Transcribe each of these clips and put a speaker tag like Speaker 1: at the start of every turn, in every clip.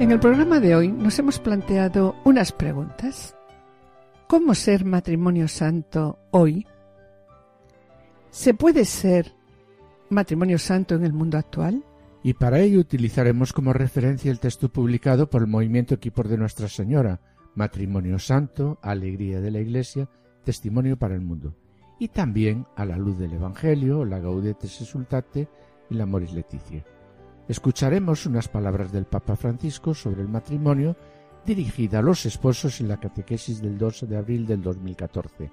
Speaker 1: En el programa de hoy nos hemos planteado unas preguntas. ¿Cómo ser matrimonio santo hoy? ¿Se puede ser matrimonio santo en el mundo actual?
Speaker 2: Y para ello utilizaremos como referencia el texto publicado por el Movimiento Equipos de Nuestra Señora, Matrimonio Santo, Alegría de la Iglesia, Testimonio para el Mundo, y también a la luz del Evangelio, la Gaudetes Exultate y la Moris Leticia escucharemos unas palabras del Papa Francisco sobre el matrimonio dirigida a los esposos en la catequesis del 12 de abril del 2014.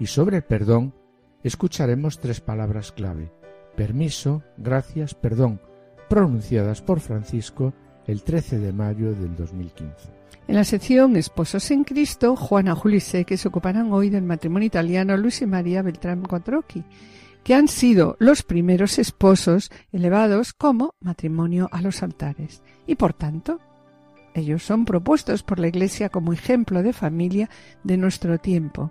Speaker 2: Y sobre el perdón escucharemos tres palabras clave, permiso, gracias, perdón, pronunciadas por Francisco el 13 de mayo del 2015.
Speaker 1: En la sección Esposos en Cristo, Juana Julise, que se ocuparán hoy del matrimonio italiano Luis y María Beltrán Quattrocchi que han sido los primeros esposos elevados como matrimonio a los altares y por tanto ellos son propuestos por la Iglesia como ejemplo de familia de nuestro tiempo.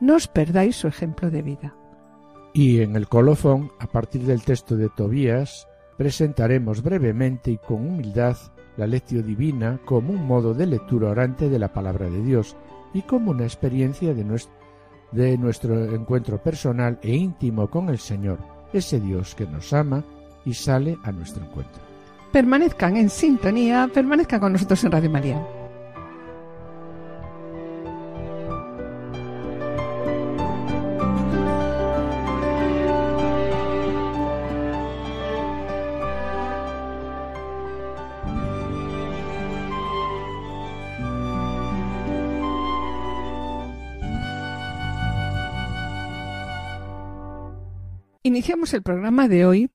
Speaker 1: No os perdáis su ejemplo de vida.
Speaker 2: Y en el colofón, a partir del texto de Tobías, presentaremos brevemente y con humildad la lección divina como un modo de lectura orante de la palabra de Dios y como una experiencia de nuestro de nuestro encuentro personal e íntimo con el Señor, ese Dios que nos ama y sale a nuestro encuentro.
Speaker 1: Permanezcan en sintonía, permanezcan con nosotros en Radio María. Iniciamos el programa de hoy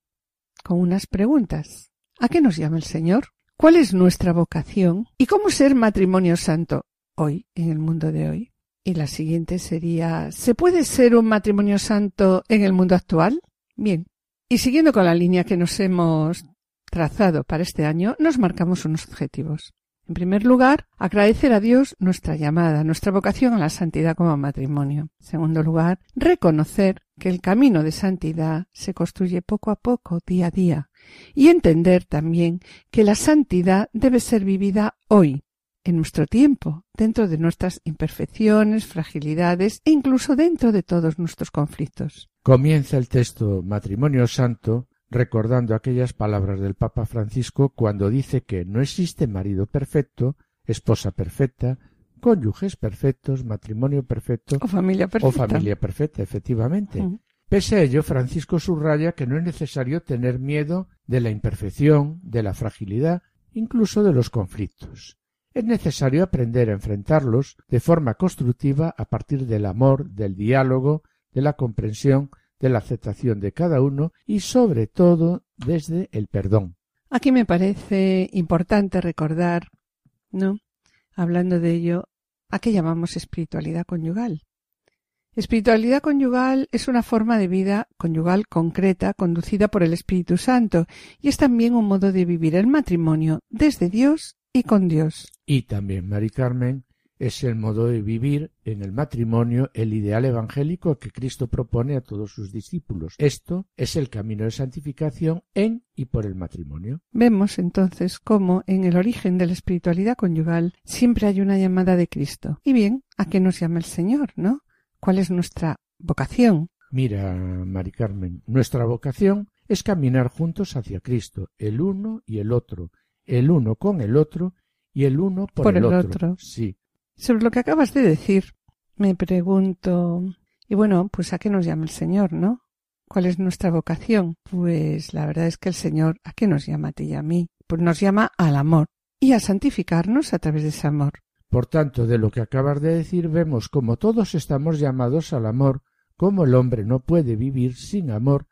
Speaker 1: con unas preguntas. ¿A qué nos llama el Señor? ¿Cuál es nuestra vocación? ¿Y cómo ser matrimonio santo hoy, en el mundo de hoy? Y la siguiente sería, ¿se puede ser un matrimonio santo en el mundo actual? Bien. Y siguiendo con la línea que nos hemos trazado para este año, nos marcamos unos objetivos. En primer lugar, agradecer a Dios nuestra llamada, nuestra vocación a la santidad como matrimonio. En segundo lugar, reconocer que el camino de santidad se construye poco a poco, día a día, y entender también que la santidad debe ser vivida hoy, en nuestro tiempo, dentro de nuestras imperfecciones, fragilidades e incluso dentro de todos nuestros conflictos.
Speaker 2: Comienza el texto Matrimonio Santo recordando aquellas palabras del Papa Francisco cuando dice que no existe marido perfecto, esposa perfecta, cónyuges perfectos, matrimonio perfecto
Speaker 1: o familia perfecta.
Speaker 2: O familia perfecta, efectivamente. Pese a ello, Francisco subraya que no es necesario tener miedo de la imperfección, de la fragilidad, incluso de los conflictos. Es necesario aprender a enfrentarlos de forma constructiva a partir del amor, del diálogo, de la comprensión, de la aceptación de cada uno y sobre todo desde el perdón.
Speaker 1: Aquí me parece importante recordar, ¿no? Hablando de ello, a qué llamamos espiritualidad conyugal. Espiritualidad conyugal es una forma de vida conyugal concreta conducida por el Espíritu Santo y es también un modo de vivir el matrimonio desde Dios y con Dios.
Speaker 2: Y también, Mari Carmen, es el modo de vivir en el matrimonio el ideal evangélico que Cristo propone a todos sus discípulos. Esto es el camino de santificación en y por el matrimonio.
Speaker 1: Vemos entonces cómo en el origen de la espiritualidad conyugal siempre hay una llamada de Cristo. Y bien, ¿a qué nos llama el Señor, no? ¿Cuál es nuestra vocación?
Speaker 2: Mira, Mari Carmen, nuestra vocación es caminar juntos hacia Cristo, el uno y el otro, el uno con el otro y el uno por, el, otro. otro. Sí,
Speaker 1: sobre lo que acabas de decir, me pregunto, y bueno, pues a qué nos llama el Señor, ¿no? ¿Cuál es nuestra vocación? Pues la verdad es que el Señor, ¿a qué nos llama a ti y a mí? Pues nos llama al amor y a santificarnos a través de ese amor.
Speaker 2: Por tanto, de lo que acabas de decir, vemos como todos estamos llamados al amor, como el hombre no puede vivir sin amor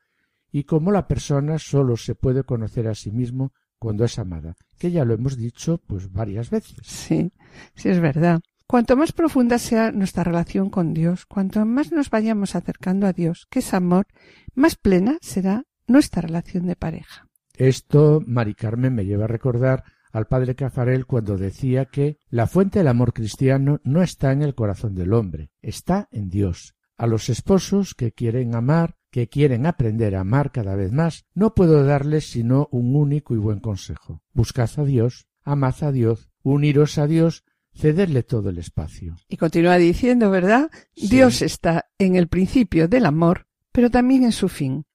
Speaker 2: y como la persona solo se puede conocer a sí mismo cuando es amada, que ya lo hemos dicho pues varias veces.
Speaker 1: Sí, sí es verdad. Cuanto más profunda sea nuestra relación con Dios, cuanto más nos vayamos acercando a Dios, que es amor, más plena será nuestra relación de pareja.
Speaker 2: Esto, Mari Carmen, me lleva a recordar al padre Cafarel cuando decía que la fuente del amor cristiano no está en el corazón del hombre, está en Dios. A los esposos que quieren amar, que quieren aprender a amar cada vez más, no puedo darles sino un único y buen consejo. Buscad a Dios, amad a Dios, uniros a Dios, cederle todo el espacio.
Speaker 1: Y continúa diciendo, ¿verdad? Dios está en el principio del amor, pero también en su fin.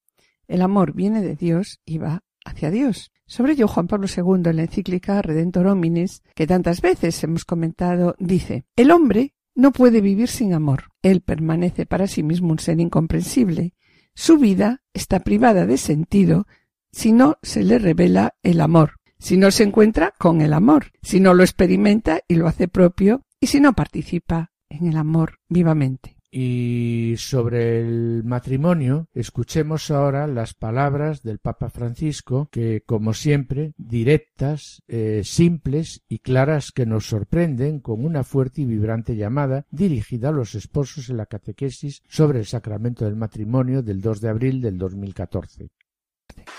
Speaker 1: El amor viene de Dios y va hacia Dios. Sobre ello, Juan Pablo II, en la encíclica Redentor Hominis, que tantas veces hemos comentado, dice, el hombre no puede vivir sin amor. Él permanece para sí mismo un ser incomprensible. Su vida está privada de sentido si no se le revela el amor, si no se encuentra con el amor, si no lo experimenta y lo hace propio, y si no participa en el amor vivamente.
Speaker 2: Y sobre el matrimonio, escuchemos ahora las palabras del Papa Francisco, que, como siempre, directas, eh, simples y claras que nos sorprenden con una fuerte y vibrante llamada dirigida a los esposos en la catequesis sobre el sacramento del matrimonio del 2 de abril del 2014.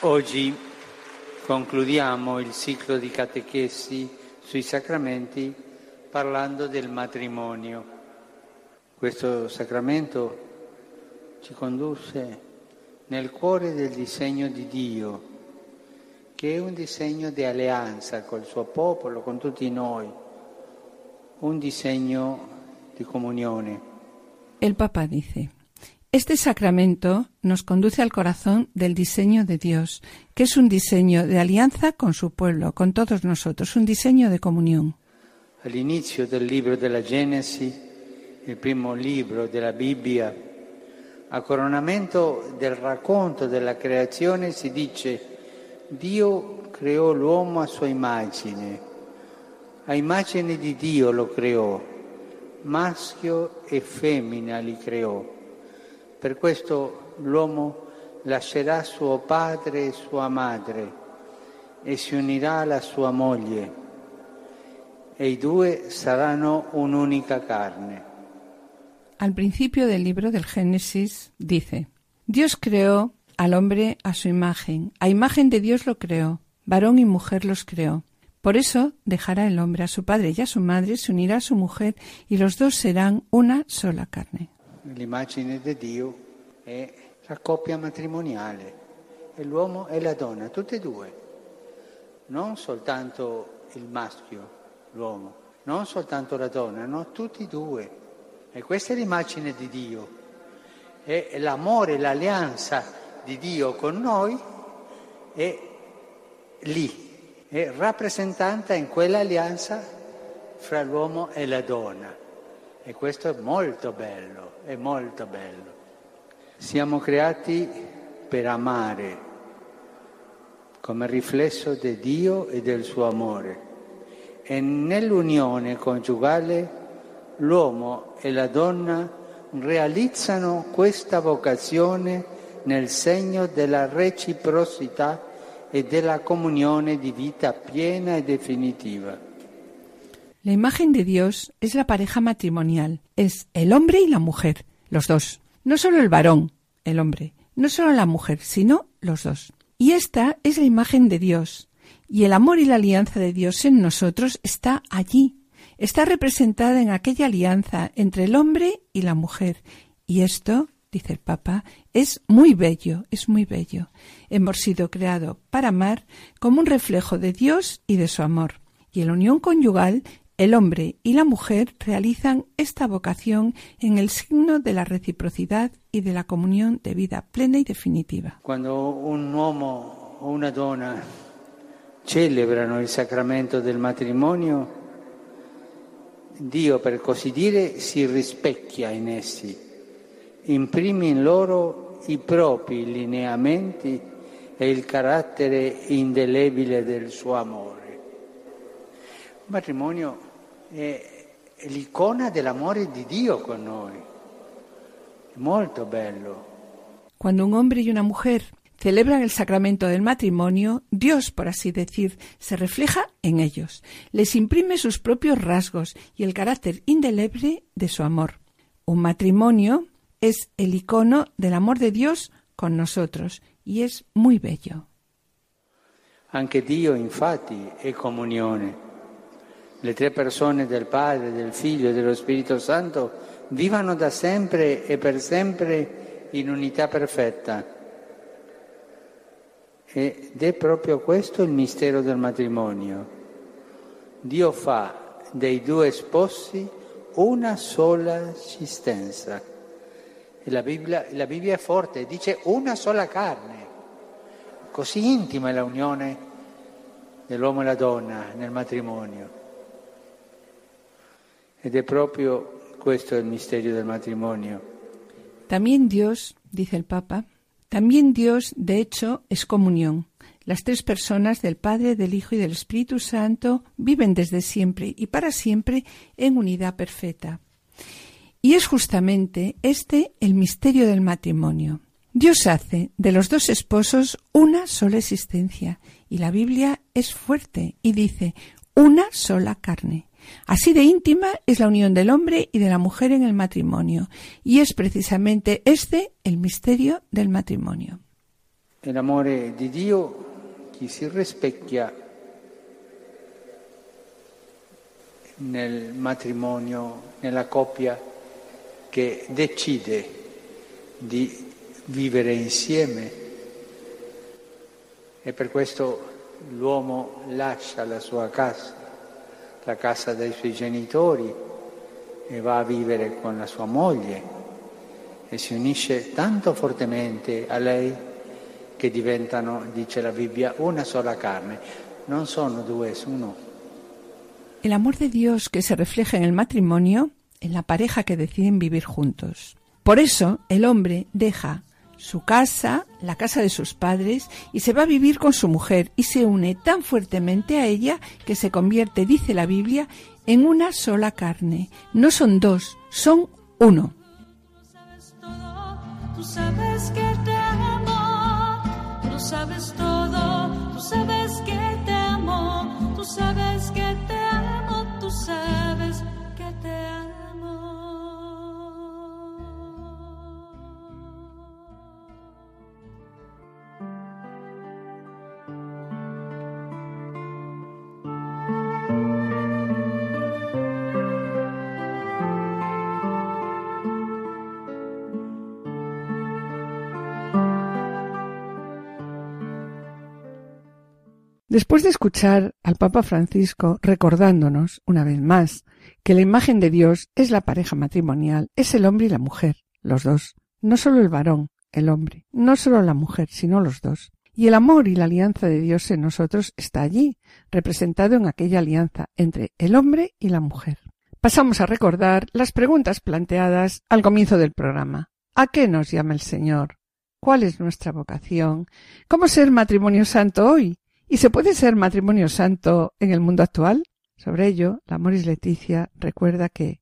Speaker 3: Oggi concludiamo il ciclo di catechesi sui sacramenti parlando del matrimonio. Questo sacramento ci condusse nel cuore del disegno di Dio, che è un disegno di alleanza col suo popolo, con tutti noi, un disegno di comunione.
Speaker 1: El Papa dice, este sacramento nos conduce al corazón del diseño de Dios, que es un diseño de alianza con su pueblo, con todos nosotros, un diseño de comunión.
Speaker 3: All'inizio del libro della Genesi, il primo libro della Bibbia, a coronamento del racconto della creazione si dice Dio creò l'uomo a sua immagine, a immagine di Dio lo creò, maschio e femmina li creò. Per questo l'uomo lascerà suo padre e sua madre e si unirà alla sua moglie e i due saranno un'unica carne.
Speaker 1: al principio del libro del Génesis dice, Dios creó al hombre a su imagen, a imagen de Dios lo creó, varón y mujer los creó. Por eso dejará el hombre a su padre y a su madre, se unirá a su mujer y los dos serán una sola carne.
Speaker 3: L'immagine di Dio è la coppia matrimoniale, è l'uomo e la donna, tutti e due, non soltanto il maschio, l'uomo, non soltanto la donna, no, tutti e due. E questa è l'immagine di Dio. E l'amore, l'alleanza di Dio con noi è lì, è rappresentata in quell'alleanza fra l'uomo e la donna. E questo è molto bello, è molto bello. Siamo creati per amare come riflesso di Dio e del suo amore. E nell'unione coniugale l'uomo e la donna realizzano questa vocazione nel segno della reciprocità e della comunione di vita piena e definitiva.
Speaker 1: La imagen de Dios es la pareja matrimonial, es el hombre y la mujer, los dos. No solo el varón, el hombre, no solo la mujer, sino los dos. Y esta es la imagen de Dios. Y el amor y la alianza de Dios en nosotros está allí, está representada en aquella alianza entre el hombre y la mujer. Y esto, dice el Papa, es muy bello, es muy bello. Hemos sido creados para amar como un reflejo de Dios y de su amor. Y en la unión conyugal, el hombre y la mujer realizan esta vocación en el signo de la reciprocidad y de la comunión de vida plena y definitiva.
Speaker 3: Cuando un uomo o una donna celebrano il sacramento del matrimonio, Dio, per così dire, si rispecchia in essi, imprime in loro i propri lineamenti e il carattere indelebile del suo amore. Matrimonio è l'icona dell'amore di Dio con noi, è molto bello.
Speaker 1: Cuando un hombre y una mujer celebran el sacramento del matrimonio, Dios, por así decir, se refleja en ellos, les imprime sus propios rasgos y el carácter indeleble de su amor. Un matrimonio es el icono del amor de Dios con nosotros y es muy bello.
Speaker 3: Anche Dio infatti è comunione. Le tre persone del Padre, del Figlio e dello Spirito Santo vivano da sempre e per sempre in unità perfetta. Ed è proprio questo il mistero del matrimonio. Dio fa dei due sposi una sola esistenza. La Bibbia, la Bibbia è forte, dice una sola carne. Così intima è la unione dell'uomo e la donna nel matrimonio. Ed è proprio questo il mistero del matrimonio.
Speaker 1: También Dios, dice el Papa, también Dios, de hecho, es comunión. Las tres personas del Padre, del Hijo y del Espíritu Santo viven desde siempre y para siempre en unidad perfecta. Y es justamente este el misterio del matrimonio. Dios hace de los dos esposos una sola existencia y la Biblia es fuerte y dice una sola carne. Así de íntima es la unión del hombre y de la mujer en el matrimonio. Y es precisamente este el misterio del matrimonio.
Speaker 3: El amore di Dio che si rispecchia nel matrimonio, nella coppia che decide di vivere insieme e per questo l'uomo lascia la sua casa, la casa dei suoi genitori e va a vivere con la sua moglie e si unisce tanto fortemente a lei che diventano, dice la Bibbia, una sola carne. Non sono due, es uno.
Speaker 1: El amor de Dios que se refleja en el matrimonio, en la pareja que deciden vivir juntos. Por eso el hombre deja su casa, la casa de sus padres, y se va a vivir con su mujer y se une tan fuertemente a ella que se convierte, dice la Biblia, en una sola carne. No son dos, son uno.
Speaker 4: Tú sabes todo, tú sabes que te amo, tú sabes
Speaker 1: Después de escuchar al Papa Francisco recordándonos, una vez más, que la imagen de Dios es la pareja matrimonial, es el hombre y la mujer, los dos, no solo el varón, el hombre, no solo la mujer, sino los dos. Y el amor y la alianza de Dios en nosotros está allí, representado en aquella alianza entre el hombre y la mujer. Pasamos a recordar las preguntas planteadas al comienzo del programa. ¿A qué nos llama el Señor? ¿Cuál es nuestra vocación? ¿Cómo ser matrimonio santo hoy? ¿Y se puede ser matrimonio santo en el mundo actual? Sobre ello, la Moris Leticia recuerda que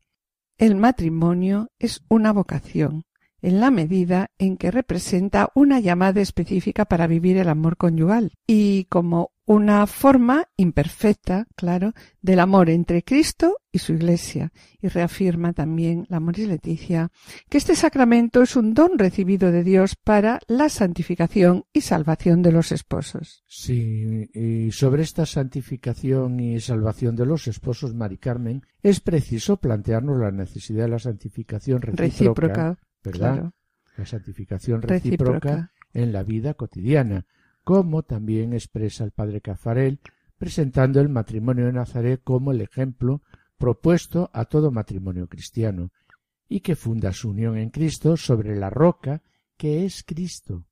Speaker 1: el matrimonio es una vocación, en la medida en que representa una llamada específica para vivir el amor conyugal y como una forma imperfecta, claro, del amor entre Cristo y su Iglesia. Y reafirma también la Moris Leticia que este sacramento es un don recibido de Dios para la santificación y salvación de los esposos.
Speaker 2: Sí, y sobre esta santificación y salvación de los esposos, Mari Carmen, es preciso plantearnos la necesidad de la santificación recíproca,
Speaker 1: Recíproca,
Speaker 2: ¿verdad?
Speaker 1: claro.
Speaker 2: La santificación recíproca,
Speaker 1: Recíproca.
Speaker 2: en la vida cotidiana, como también expresa el padre Cafarel, presentando el matrimonio de Nazaret como el ejemplo propuesto a todo matrimonio cristiano, y que funda su unión en Cristo sobre la roca que es Cristo,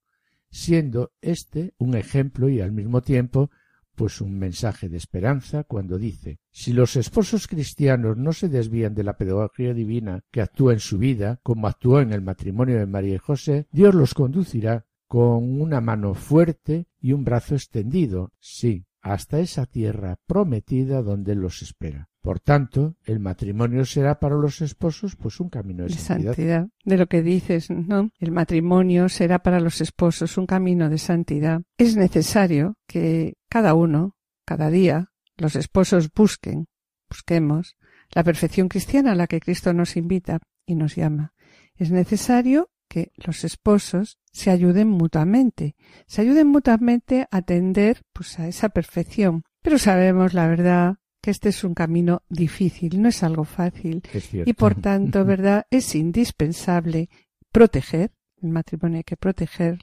Speaker 2: siendo éste un ejemplo y al mismo tiempo pues un mensaje de esperanza cuando dice si los esposos cristianos no se desvían de la pedagogía divina que actúa en su vida, como actuó en el matrimonio de María y José, Dios los conducirá con una mano fuerte y un brazo extendido, sí, hasta esa tierra prometida donde los espera. Por tanto, el matrimonio será para los esposos pues un camino de,
Speaker 1: de
Speaker 2: santidad.
Speaker 1: santidad. De lo que dices, ¿no? El matrimonio será para los esposos un camino de santidad. Es necesario que cada uno, cada día, los esposos busquen, busquemos la perfección cristiana a la que Cristo nos invita y nos llama. Es necesario que los esposos se ayuden mutuamente, se ayuden mutuamente a tender pues a esa perfección. Pero sabemos la verdad que este es un camino difícil, no es algo fácil
Speaker 2: Es
Speaker 1: y por tanto, ¿verdad? Es indispensable proteger, el matrimonio hay que proteger,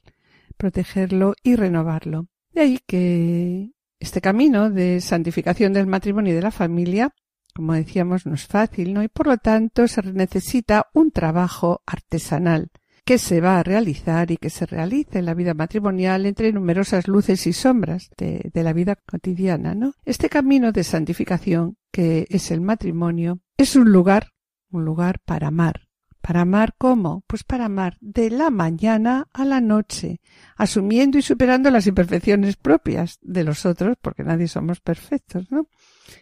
Speaker 1: protegerlo y renovarlo. De ahí que este camino de santificación del matrimonio y de la familia, como decíamos, no es fácil, ¿no? Y por lo tanto se necesita un trabajo artesanal que se va a realizar y que se realiza en la vida matrimonial entre numerosas luces y sombras de, de la vida cotidiana, ¿no? Este camino de santificación que es el matrimonio es un lugar, un lugar para amar. ¿Para amar cómo? Pues para amar de la mañana a la noche, asumiendo y superando las imperfecciones propias de los otros, porque nadie somos perfectos, ¿no?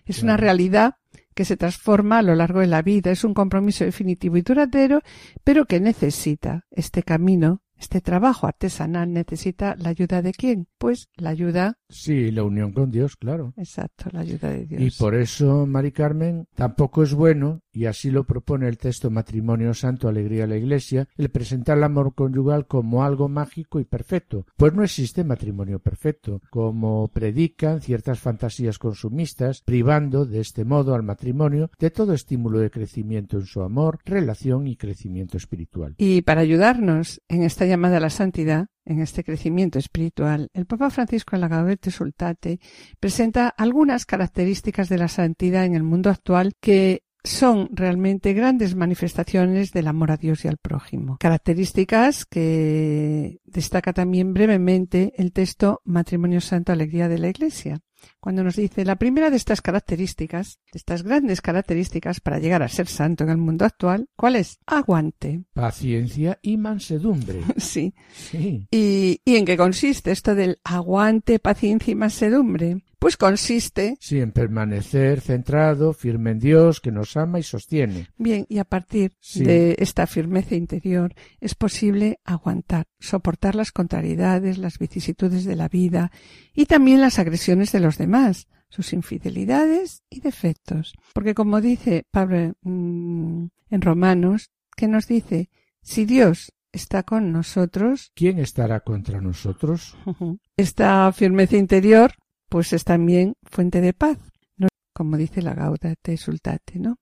Speaker 1: Es una realidad que se transforma a lo largo de la vida, es un compromiso definitivo y duradero, pero que necesita este camino, este trabajo artesanal, necesita la ayuda de quién? Pues la ayuda,
Speaker 2: Sí, la unión con Dios, claro.
Speaker 1: exacto, la ayuda de Dios.
Speaker 2: Y por eso, Mari Carmen, tampoco es bueno, y así lo propone el texto Matrimonio Santo, Alegría a la Iglesia, el presentar el amor conyugal como algo mágico y perfecto, pues no existe matrimonio perfecto, como predican ciertas fantasías consumistas, privando de este modo al matrimonio de todo estímulo de crecimiento en su amor, relación y crecimiento espiritual.
Speaker 1: Y para ayudarnos en esta llamada a la santidad, en este crecimiento espiritual, el Papa Francisco en la Sultate presenta algunas características de la santidad en el mundo actual que son realmente grandes manifestaciones del amor a Dios y al prójimo. Características que destaca también brevemente el texto Matrimonio Santo Alegría de la Iglesia, cuando nos dice la primera de estas características, de estas grandes características para llegar a ser santo en el mundo actual, ¿cuál es? Aguante.
Speaker 2: Paciencia y mansedumbre.
Speaker 1: Sí.
Speaker 2: Sí.
Speaker 1: ¿Y, ¿Y en qué consiste esto del aguante, paciencia y mansedumbre? Pues consiste,
Speaker 2: Sí, en permanecer centrado, firme en Dios, que nos ama y sostiene.
Speaker 1: bien, y a partir
Speaker 2: Sí.
Speaker 1: de esta firmeza interior es posible aguantar, soportar las contrariedades, las vicisitudes de la vida y también las agresiones de los demás, sus infidelidades y defectos. Porque como dice Pablo mm, en Romanos, que nos dice, si Dios está con nosotros,
Speaker 2: ¿Quién estará contra nosotros?
Speaker 1: Esta firmeza interior, pues es también fuente de paz, ¿no? como dice la Gaudate Sultate, ¿no?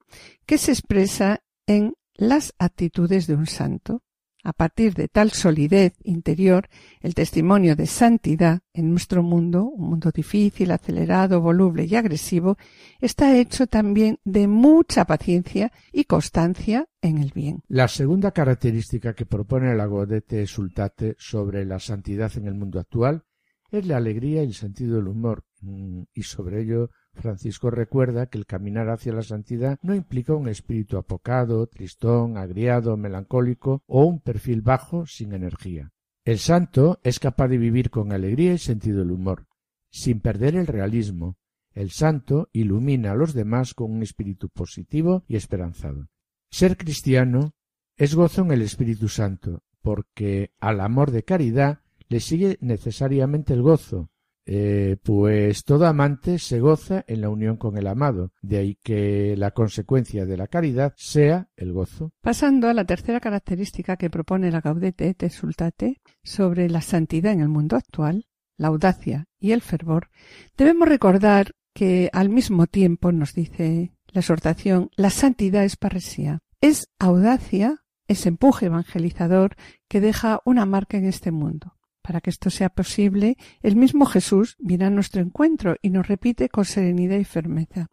Speaker 1: Que se expresa en las actitudes de un santo. A partir de tal solidez interior, el testimonio de santidad en nuestro mundo, un mundo difícil, acelerado, voluble y agresivo, está hecho también de mucha paciencia y constancia en el bien.
Speaker 2: La segunda característica que propone la Godete Sultate sobre la santidad en el mundo actual es la alegría y el sentido del humor. Mm, Y sobre ello, Francisco recuerda que el caminar hacia la santidad no implica un espíritu apocado, tristón, agriado, melancólico o un perfil bajo sin energía. El santo es capaz de vivir con alegría y sentido del humor, sin perder el realismo. El santo ilumina a los demás con un espíritu positivo y esperanzado. Ser cristiano es gozo en el Espíritu Santo, porque al amor de caridad le sigue necesariamente el gozo, eh, pues todo amante se goza en la unión con el amado, de ahí que la consecuencia de la caridad sea el gozo.
Speaker 1: Pasando a la tercera característica que propone la Gaudete et Sultate sobre la santidad en el mundo actual, la audacia y el fervor, debemos recordar que al mismo tiempo nos dice la exhortación, la santidad es parresía. Es audacia, es empuje evangelizador que deja una marca en este mundo. Para que esto sea posible, el mismo Jesús viene a nuestro encuentro y nos repite con serenidad y firmeza.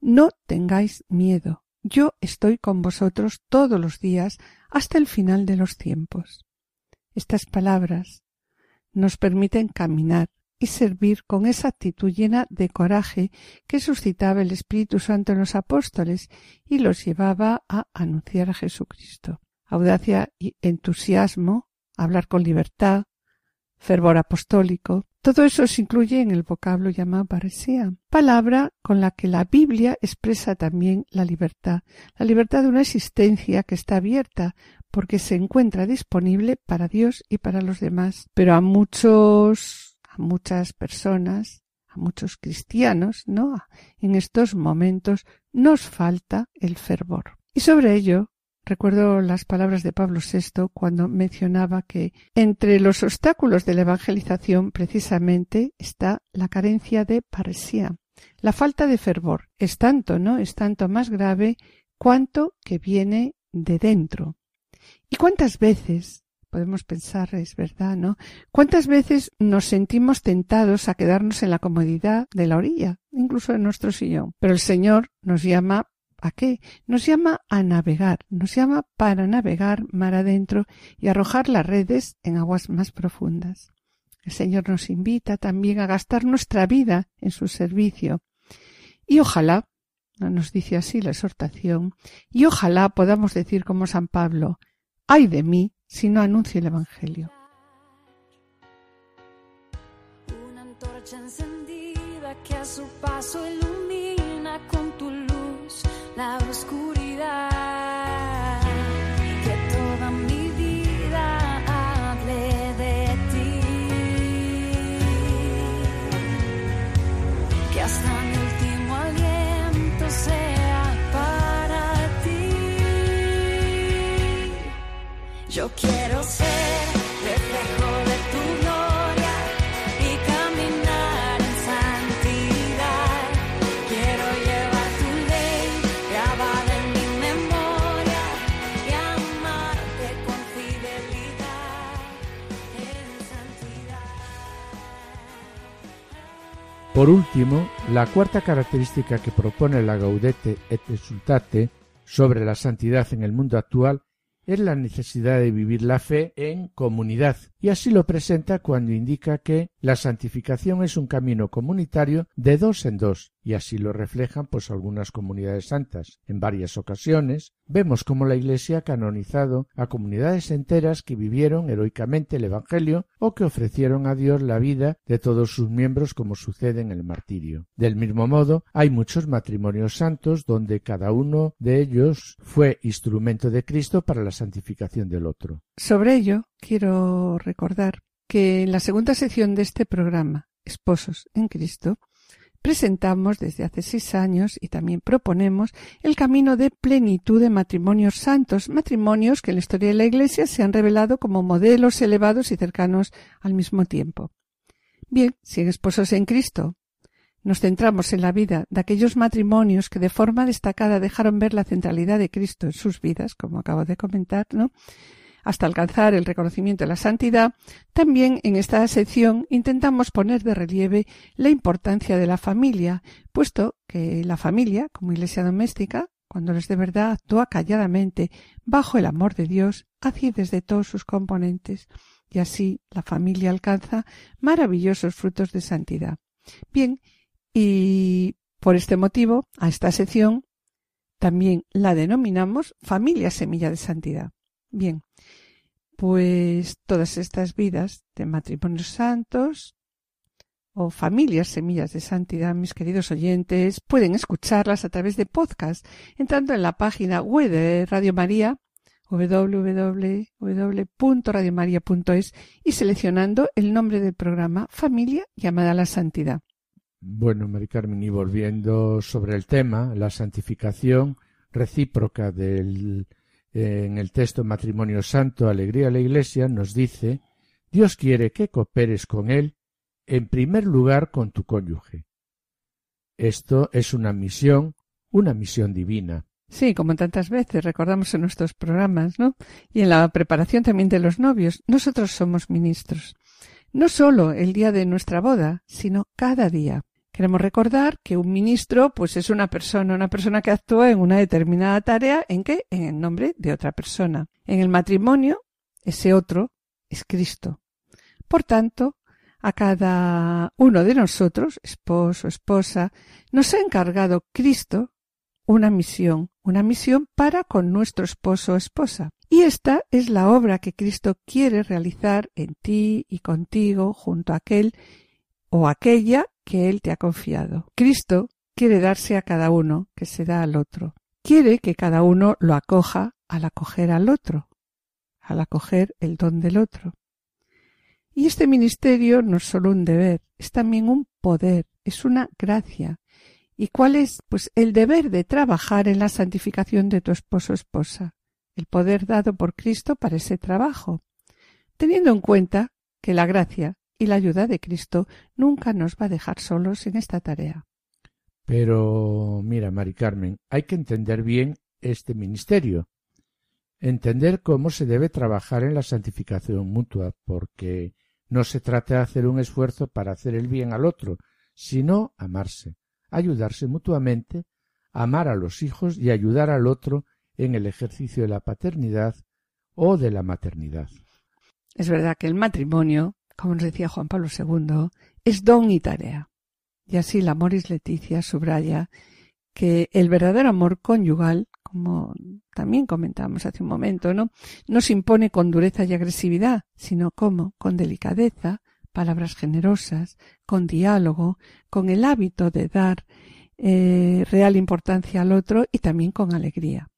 Speaker 1: No tengáis miedo. Yo estoy con vosotros todos los días hasta el final de los tiempos. Estas palabras nos permiten caminar y servir con esa actitud llena de coraje que suscitaba el Espíritu Santo en los apóstoles y los llevaba a anunciar a Jesucristo. Audacia y entusiasmo, hablar con libertad, fervor apostólico, Todo eso se incluye en el vocablo llamado paresía, palabra con la que la Biblia expresa también la libertad, la libertad de una existencia que está abierta porque se encuentra disponible para Dios y para los demás. Pero a muchos, a muchas personas, a muchos cristianos, ¿no? En estos momentos nos falta el fervor. Y sobre ello Recuerdo las palabras de Pablo VI cuando mencionaba que entre los obstáculos de la evangelización precisamente está la carencia de paresía. La falta de fervor es tanto, ¿no? Es tanto más grave cuanto que viene de dentro. ¿Y cuántas veces podemos pensar, es verdad, ¿no? ¿Cuántas veces nos sentimos tentados a quedarnos en la comodidad de la orilla, incluso en nuestro sillón? Pero el Señor nos llama ¿A qué? Nos llama a navegar, nos llama para navegar mar adentro y arrojar las redes en aguas más profundas. El Señor nos invita también a gastar nuestra vida en su servicio. Y ojalá, no nos dice así la exhortación, y ojalá podamos decir como San Pablo, ay de mí si no anuncio el Evangelio.
Speaker 4: Una antorcha encendida que a su paso la oscuridad. Que toda mi vida hable de ti. Que hasta mi último aliento sea para ti. Yo quiero ser
Speaker 2: Por último, la cuarta característica que propone la Gaudete et Exultate sobre la santidad en el mundo actual es la necesidad de vivir la fe en comunidad, y así lo presenta cuando indica que la santificación es un camino comunitario de dos en dos, y así lo reflejan pues algunas comunidades santas. En varias ocasiones vemos cómo la Iglesia ha canonizado a comunidades enteras que vivieron heroicamente el Evangelio o que ofrecieron a Dios la vida de todos sus miembros como sucede en el martirio. Del mismo modo, hay muchos matrimonios santos donde cada uno de ellos fue instrumento de Cristo para la santificación del otro.
Speaker 1: Sobre ello, quiero recordar que en la segunda sección de este programa, Esposos en Cristo, presentamos desde hace seis años y también proponemos el camino de plenitud de matrimonios santos, matrimonios que en la historia de la Iglesia se han revelado como modelos elevados y cercanos al mismo tiempo. Bien, si en Esposos en Cristo nos centramos en la vida de aquellos matrimonios que de forma destacada dejaron ver la centralidad de Cristo en sus vidas, como acabo de comentar, ¿no? Hasta alcanzar el reconocimiento de la santidad, también en esta sección intentamos poner de relieve la importancia de la familia, puesto que la familia, como iglesia doméstica, cuando es de verdad, actúa calladamente, bajo el amor de Dios, y desde todos sus componentes, y así la familia alcanza maravillosos frutos de santidad. Bien, y por este motivo, a esta sección también la denominamos familia semilla de santidad. Bien, pues todas estas vidas de matrimonios santos o familias semillas de santidad, mis queridos oyentes, pueden escucharlas a través de podcast, entrando en la página web de Radio María, www.radiomaria.es y seleccionando el nombre del programa Familia llamada a la Santidad.
Speaker 2: Bueno, Mari Carmen, y volviendo sobre el tema, la santificación recíproca del en el texto Matrimonio Santo, Alegría a la Iglesia, nos dice Dios quiere que cooperes con Él, en primer lugar con tu cónyuge. Esto es una misión, una misión divina.
Speaker 1: Sí, como tantas veces recordamos en nuestros programas, ¿no? Y en la preparación también de los novios, nosotros somos ministros. No solo el día de nuestra boda, sino cada día. Queremos recordar que un ministro, pues es una persona, una persona que actúa en una determinada tarea en que, en el nombre de otra persona. En el matrimonio, ese otro es Cristo. Por tanto, a cada uno de nosotros, esposo, esposa, nos ha encargado Cristo una misión, una misión para con nuestro esposo o esposa. Y esta es la obra que Cristo quiere realizar en ti y contigo junto a aquel o aquella que Él te ha confiado. Cristo quiere darse a cada uno que se da al otro. Quiere que cada uno lo acoja al acoger al otro, al acoger el don del otro. Y este ministerio no es solo un deber, es también un poder, es una gracia. ¿Y cuál es? Pues el deber de trabajar en la santificación de tu esposo o esposa, el poder dado por Cristo para ese trabajo, teniendo en cuenta que la gracia y la ayuda de Cristo nunca nos va a dejar solos en esta tarea.
Speaker 2: Pero mira, Mari Carmen, hay que entender bien este ministerio, entender cómo se debe trabajar en la santificación mutua, porque no se trata de hacer un esfuerzo para hacer el bien al otro, sino amarse, ayudarse mutuamente, amar a los hijos y ayudar al otro en el ejercicio de la paternidad o de la maternidad.
Speaker 1: Es verdad que el matrimonio, como nos decía Juan Pablo II, es don y tarea. Y así la Moris Leticia subraya que el verdadero amor conyugal, como también comentamos hace un momento, ¿no? No se impone con dureza y agresividad, sino como con delicadeza, palabras generosas, con diálogo, con el hábito de dar eh, real importancia al otro y también con alegría.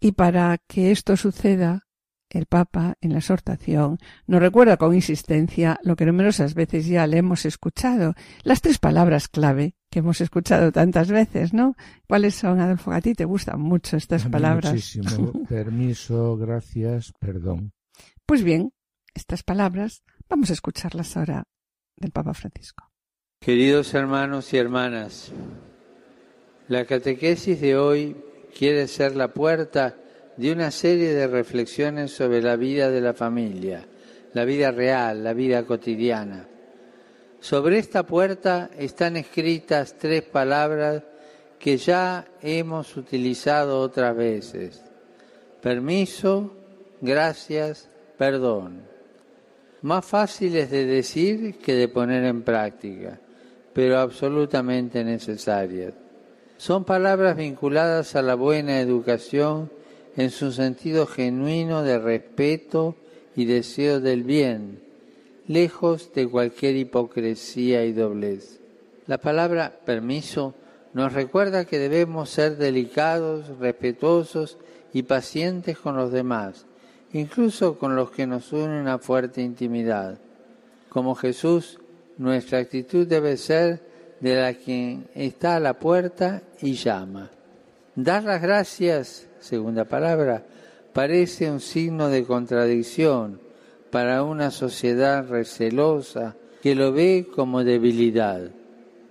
Speaker 1: Y para que esto suceda, el Papa, en la exhortación, nos recuerda con insistencia lo que numerosas veces ya le hemos escuchado, las tres palabras clave que hemos escuchado tantas veces, ¿no? ¿Cuáles son, Adolfo? A ti te gustan mucho estas palabras.
Speaker 2: Muchísimo. Permiso, gracias, perdón.
Speaker 1: Pues bien, estas palabras vamos a escucharlas ahora del Papa Francisco.
Speaker 3: Queridos hermanos y hermanas, la catequesis de hoy quiere ser la puerta de una serie de reflexiones sobre la vida de la familia, la vida real, la vida cotidiana. Sobre esta puerta están escritas tres palabras que ya hemos utilizado otras veces. Permiso, gracias, perdón. Más fáciles de decir que de poner en práctica, pero absolutamente necesarias. Son palabras vinculadas a la buena educación en su sentido genuino de respeto y deseo del bien, lejos de cualquier hipocresía y doblez. La palabra permiso nos recuerda que debemos ser delicados, respetuosos y pacientes con los demás, incluso con los que nos unen una fuerte intimidad. Como Jesús, nuestra actitud debe ser de la quien está a la puerta y llama. Dar las gracias segunda palabra, parece un signo de contradicción para una sociedad recelosa que lo ve como debilidad.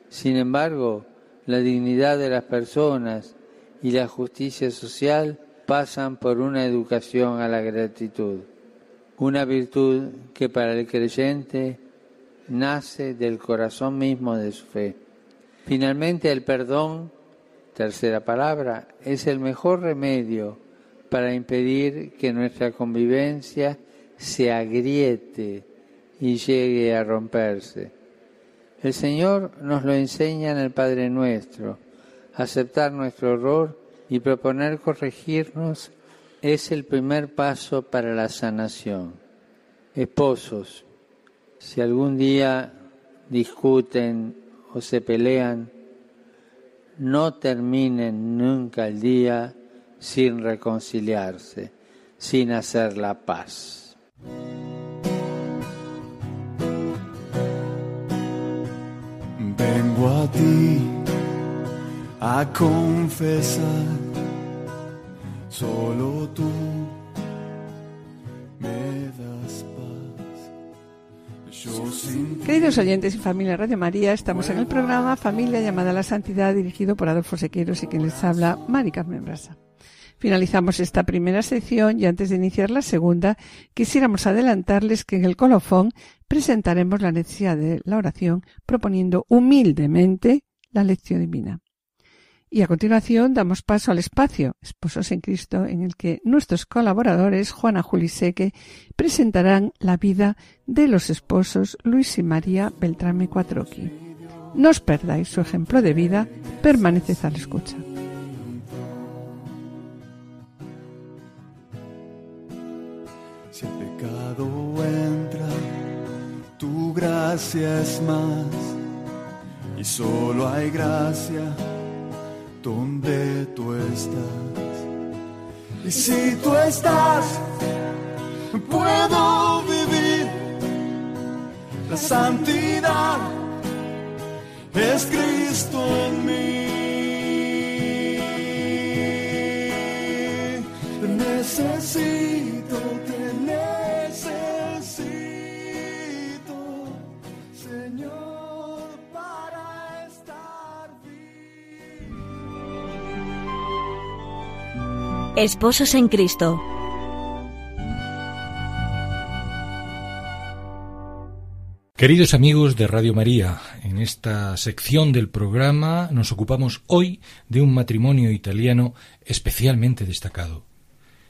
Speaker 3: Sin embargo, la dignidad de las personas y la justicia social pasan por una educación a la gratitud, una virtud que para el creyente nace del corazón mismo de su fe. Finalmente, el perdón Tercera palabra, es el mejor remedio para impedir que nuestra convivencia se agriete y llegue a romperse. El Señor nos lo enseña en el Padre Nuestro. Aceptar nuestro error y proponer corregirnos es el primer paso para la sanación. Esposos, si algún día discuten o se pelean, no terminen nunca el día sin reconciliarse, sin hacer la paz.
Speaker 5: Vengo a ti a confesar, solo tú
Speaker 1: Queridos oyentes y familia Radio María, estamos en el programa Familia llamada a la Santidad dirigido por Adolfo Sequeiros y quien les habla, Mari Carmen Brasa. Finalizamos esta primera sección y antes de iniciar la segunda, quisiéramos adelantarles que en el colofón presentaremos la necesidad de la oración proponiendo humildemente la lección divina. Y a continuación damos paso al espacio Esposos en Cristo, en el que nuestros colaboradores, Juana Juliseque, presentarán la vida de los esposos Luis y María Beltrame Cuatroqui. No os perdáis su ejemplo de vida, permaneced a la escucha.
Speaker 5: Si el pecado entra, tu gracia es más y solo hay gracia donde tú estás. Y si tú estás, puedo vivir la santidad. Es Cristo en mí. Necesito,
Speaker 6: Esposos en Cristo.
Speaker 7: Queridos amigos de Radio María, en esta sección del programa nos ocupamos hoy de un matrimonio italiano especialmente destacado.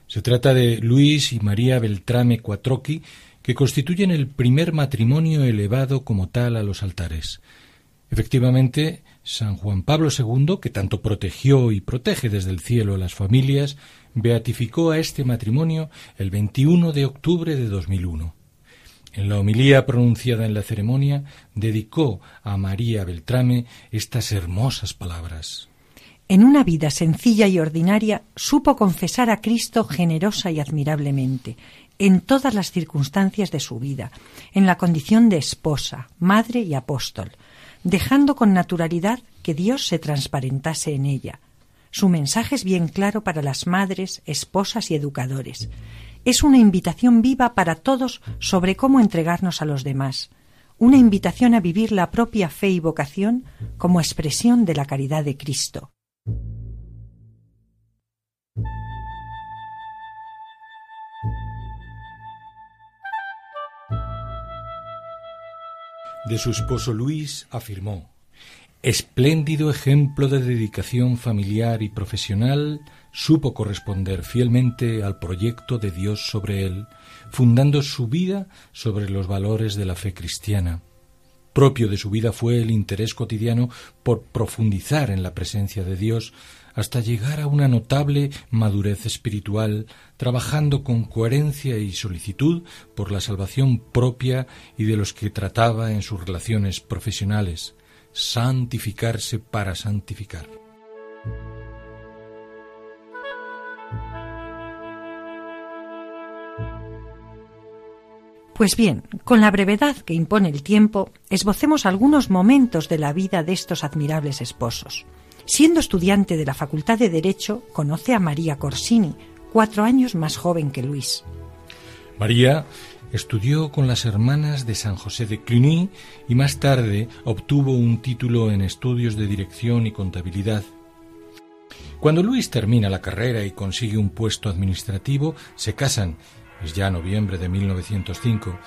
Speaker 7: Se trata de Luis y María Beltrame Quattrocchi, que constituyen el primer matrimonio elevado como tal a los altares. Efectivamente, San Juan Pablo II, que tanto protegió y protege desde el cielo a las familias, beatificó a este matrimonio el 21 de octubre de 2001. En la homilía pronunciada en la ceremonia, dedicó a María Beltrame estas hermosas palabras.
Speaker 8: En una vida sencilla y ordinaria supo confesar a Cristo generosa y admirablemente, en todas las circunstancias de su vida, en la condición de esposa, madre y apóstol, dejando con naturalidad que Dios se transparentase en ella. Su mensaje es bien claro para las madres, esposas y educadores. Es una invitación viva para todos sobre cómo entregarnos a los demás, una invitación a vivir la propia fe y vocación como expresión de la caridad de Cristo.
Speaker 7: De su esposo Luis afirmó Espléndido ejemplo de dedicación familiar y profesional, supo corresponder fielmente al proyecto de Dios sobre él, fundando su vida sobre los valores de la fe cristiana. Propio de su vida fue el interés cotidiano por profundizar en la presencia de Dios hasta llegar a una notable madurez espiritual, trabajando con coherencia y solicitud por la salvación propia y de los que trataba en sus relaciones profesionales, santificarse para santificar.
Speaker 8: Pues bien, con la brevedad que impone el tiempo, esbocemos algunos momentos de la vida de estos admirables esposos. Siendo estudiante de la Facultad de Derecho, conoce a María Corsini, cuatro años más joven que Luis.
Speaker 7: María estudió con las hermanas de San José de Cluny y más tarde obtuvo un título en estudios de dirección y contabilidad. Cuando Luis termina la carrera y consigue un puesto administrativo, se casan es ya noviembre de 1905.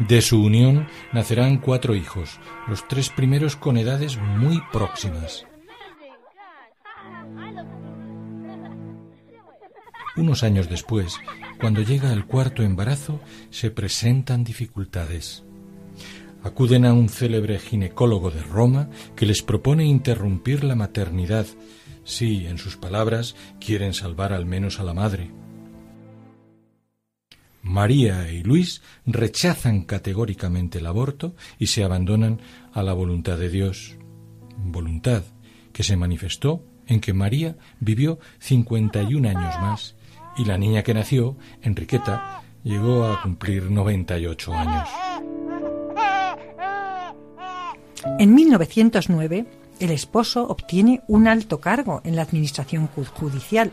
Speaker 7: De su unión nacerán cuatro hijos, los tres primeros con edades muy próximas. Unos años después, cuando llega el cuarto embarazo, se presentan dificultades. Acuden a un célebre ginecólogo de Roma que les propone interrumpir la maternidad si, en sus palabras, quieren salvar al menos a la madre. María y Luis rechazan categóricamente el aborto y se abandonan a la voluntad de Dios, voluntad que se manifestó en que María vivió 51 años más y la niña que nació, Enriqueta, llegó a cumplir 98 años.
Speaker 8: En 1909, el esposo obtiene un alto cargo en la administración judicial,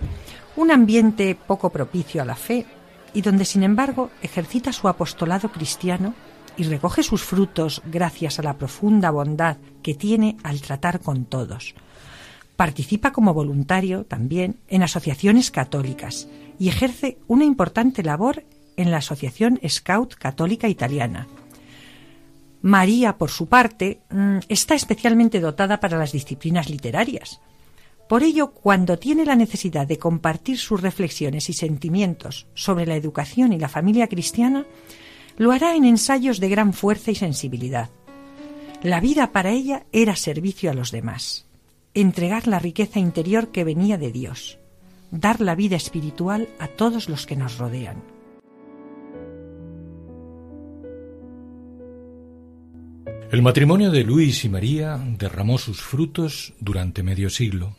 Speaker 8: un ambiente poco propicio a la fe y donde, sin embargo, ejercita su apostolado cristiano y recoge sus frutos gracias a la profunda bondad que tiene al tratar con todos. Participa como voluntario también en asociaciones católicas y ejerce una importante labor en la Asociación Scout Católica Italiana. María, por su parte, mm, está especialmente dotada para las disciplinas literarias, por ello, cuando tiene la necesidad de compartir sus reflexiones y sentimientos sobre la educación y la familia cristiana, lo hará en ensayos de gran fuerza y sensibilidad. La vida para ella era servicio a los demás, entregar la riqueza interior que venía de Dios, dar la vida espiritual a todos los que nos rodean.
Speaker 7: El matrimonio de Luis y María derramó sus frutos durante medio siglo.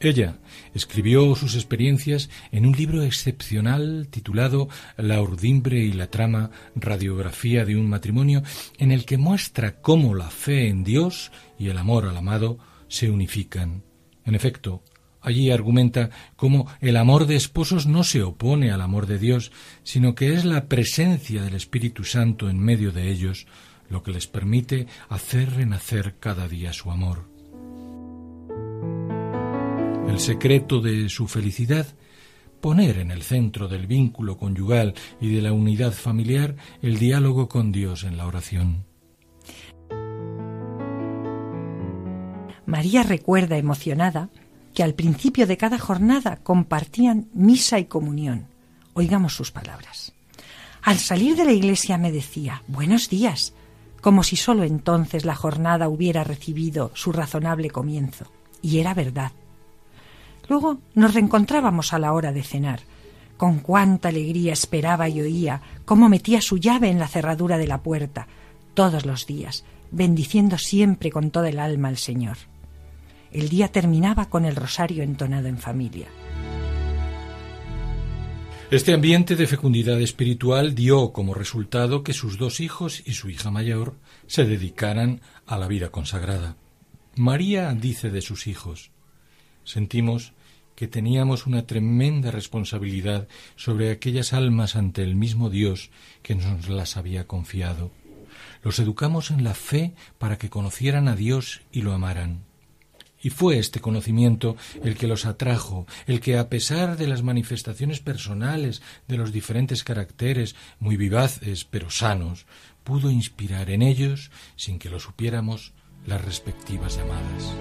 Speaker 7: Ella escribió sus experiencias en un libro excepcional titulado La urdimbre y la trama, radiografía de un matrimonio, en el que muestra cómo la fe en Dios y el amor al amado se unifican. En efecto, allí argumenta cómo el amor de esposos no se opone al amor de Dios, sino que es la presencia del Espíritu Santo en medio de ellos lo que les permite hacer renacer cada día su amor. El secreto de su felicidad, poner en el centro del vínculo conyugal y de la unidad familiar el diálogo con Dios en la oración.
Speaker 8: María recuerda emocionada que al principio de cada jornada compartían misa y comunión. Oigamos sus palabras. Al salir de la iglesia me decía, buenos días, como si sólo entonces la jornada hubiera recibido su razonable comienzo. Y era verdad. Luego nos reencontrábamos a la hora de cenar. Con cuánta alegría esperaba y oía cómo metía su llave en la cerradura de la puerta, todos los días, bendiciendo siempre con toda el alma al Señor. El día terminaba con el rosario entonado en familia.
Speaker 7: Este ambiente de fecundidad espiritual dio como resultado que sus dos hijos y su hija mayor se dedicaran a la vida consagrada. María dice de sus hijos, sentimos que teníamos una tremenda responsabilidad sobre aquellas almas ante el mismo Dios que nos las había confiado. Los educamos en la fe para que conocieran a Dios y lo amaran. Y fue este conocimiento el que los atrajo, el que a pesar de las manifestaciones personales de los diferentes caracteres, muy vivaces pero sanos, pudo inspirar en ellos, sin que lo supiéramos, las respectivas llamadas.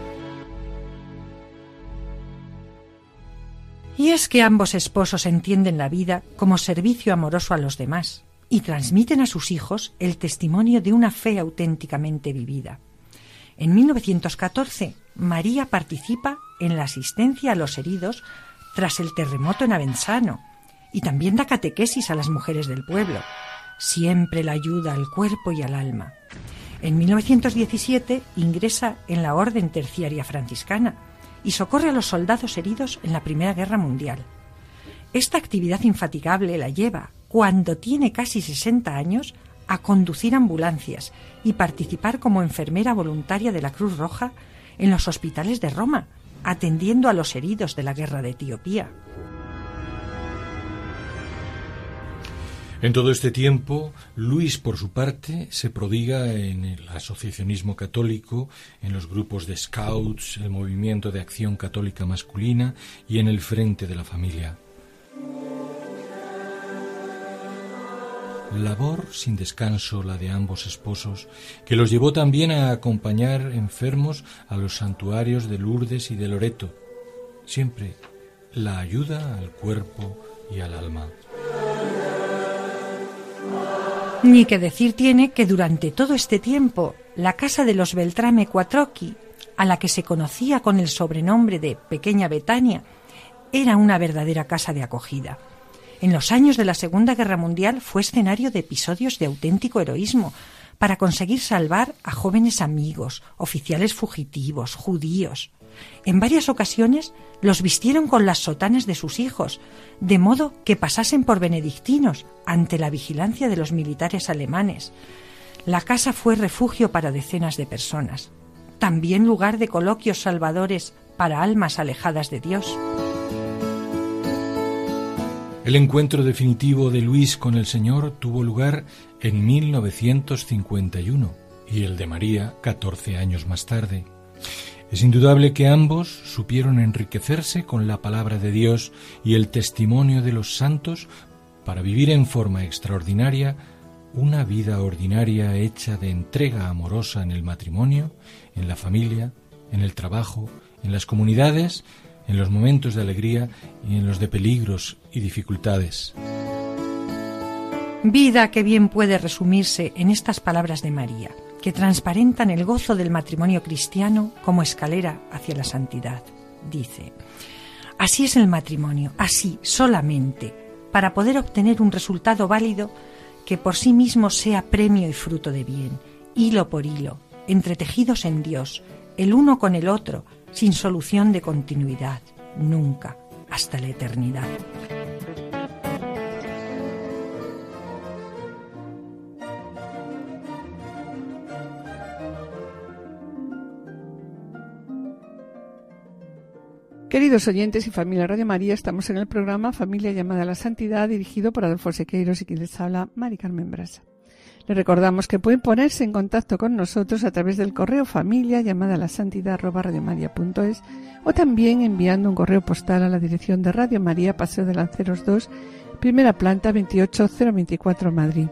Speaker 8: Y es que ambos esposos entienden la vida como servicio amoroso a los demás y transmiten a sus hijos el testimonio de una fe auténticamente vivida. En 1914, María participa en la asistencia a los heridos tras el terremoto en Avenzano y también da catequesis a las mujeres del pueblo. Siempre la ayuda al cuerpo y al alma. En 1917 ingresa en la Orden Terciaria Franciscana y socorre a los soldados heridos en la Primera Guerra Mundial. Esta actividad infatigable la lleva, cuando tiene casi 60 años, a conducir ambulancias y participar como enfermera voluntaria de la Cruz Roja en los hospitales de Roma, atendiendo a los heridos de la guerra de Etiopía.
Speaker 7: En todo este tiempo, Luis, por su parte, se prodiga en el asociacionismo católico, en los grupos de scouts, el movimiento de acción católica masculina y en el frente de la familia. Labor sin descanso la de ambos esposos, que los llevó también a acompañar enfermos a los santuarios de Lourdes y de Loreto. Siempre la ayuda al cuerpo y al alma.
Speaker 8: Ni que decir tiene que durante todo este tiempo la casa de los Beltrame Cuatroqui, a la que se conocía con el sobrenombre de Pequeña Betania, era una verdadera casa de acogida. En los años de la Segunda Guerra Mundial fue escenario de episodios de auténtico heroísmo para conseguir salvar a jóvenes amigos, oficiales fugitivos, judíos. En varias ocasiones los vistieron con las sotanas de sus hijos, de modo que pasasen por benedictinos ante la vigilancia de los militares alemanes. La casa fue refugio para decenas de personas, también lugar de coloquios salvadores para almas alejadas de Dios.
Speaker 7: El encuentro definitivo de Luis con el Señor tuvo lugar en 1951 y el de María 14 años más tarde. Es indudable que ambos supieron enriquecerse con la palabra de Dios y el testimonio de los santos para vivir en forma extraordinaria una vida ordinaria hecha de entrega amorosa en el matrimonio, en la familia, en el trabajo, en las comunidades, en los momentos de alegría y en los de peligros y dificultades.
Speaker 8: Vida que bien puede resumirse en estas palabras de María, que transparentan el gozo del matrimonio cristiano como escalera hacia la santidad. Dice, así es el matrimonio, así solamente, para poder obtener un resultado válido que por sí mismo sea premio y fruto de bien, hilo por hilo, entretejidos en Dios, el uno con el otro, sin solución de continuidad, nunca, hasta la eternidad.
Speaker 1: Queridos oyentes y familia Radio María, estamos en el programa Familia llamada a la Santidad, dirigido por Adolfo Sequeiros y quien les habla, Mari Carmen Brasa. Les recordamos que pueden ponerse en contacto con nosotros a través del correo familia llamada la santidad o también enviando un correo postal a la dirección de Radio María, Paseo de Lanceros 2, primera planta 28024 Madrid,